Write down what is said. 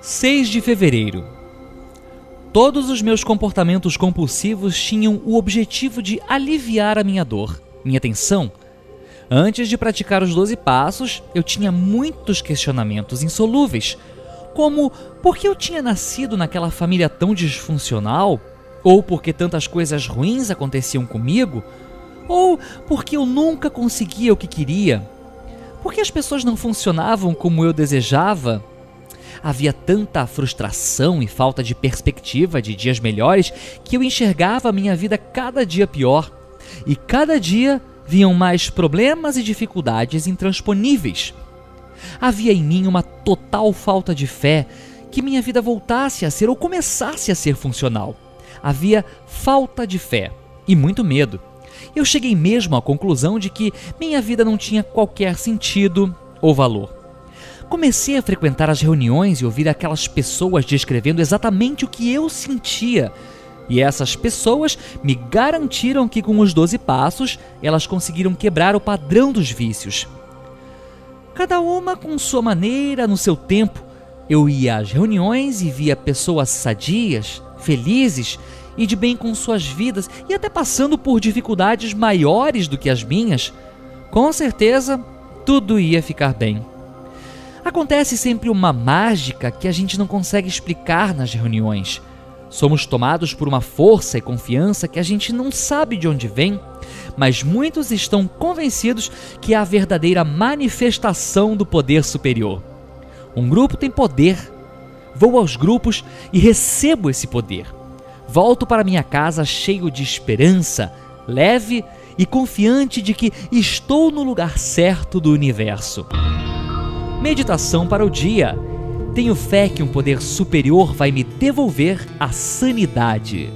6 de fevereiro. Todos os meus comportamentos compulsivos tinham o objetivo de aliviar a minha dor, minha tensão. Antes de praticar os 12 passos, eu tinha muitos questionamentos insolúveis, como por que eu tinha nascido naquela família tão disfuncional? Ou porque tantas coisas ruins aconteciam comigo? Ou porque eu nunca conseguia o que queria? Por que as pessoas não funcionavam como eu desejava? Havia tanta frustração e falta de perspectiva de dias melhores que eu enxergava a minha vida cada dia pior. E cada dia vinham mais problemas e dificuldades intransponíveis. Havia em mim uma total falta de fé que minha vida voltasse a ser ou começasse a ser funcional. Havia falta de fé e muito medo. Eu cheguei mesmo à conclusão de que minha vida não tinha qualquer sentido ou valor. Comecei a frequentar as reuniões e ouvir aquelas pessoas descrevendo exatamente o que eu sentia. E essas pessoas me garantiram que, com os 12 passos, elas conseguiram quebrar o padrão dos vícios. Cada uma com sua maneira, no seu tempo. Eu ia às reuniões e via pessoas sadias, felizes e de bem com suas vidas e até passando por dificuldades maiores do que as minhas. Com certeza, tudo ia ficar bem. Acontece sempre uma mágica que a gente não consegue explicar nas reuniões. Somos tomados por uma força e confiança que a gente não sabe de onde vem, mas muitos estão convencidos que é a verdadeira manifestação do poder superior. Um grupo tem poder. Vou aos grupos e recebo esse poder. Volto para minha casa cheio de esperança, leve e confiante de que estou no lugar certo do universo. Meditação para o dia. Tenho fé que um poder superior vai me devolver a sanidade.